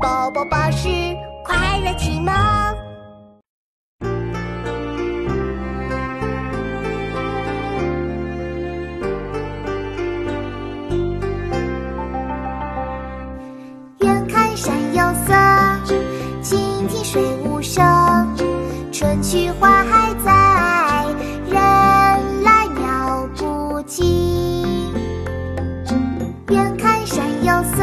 宝宝巴士快乐启蒙。远看山有色，近听水无声。春去花还在，人来鸟不惊。远看山有色，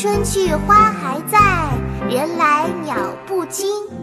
春去花还在人来鸟不惊。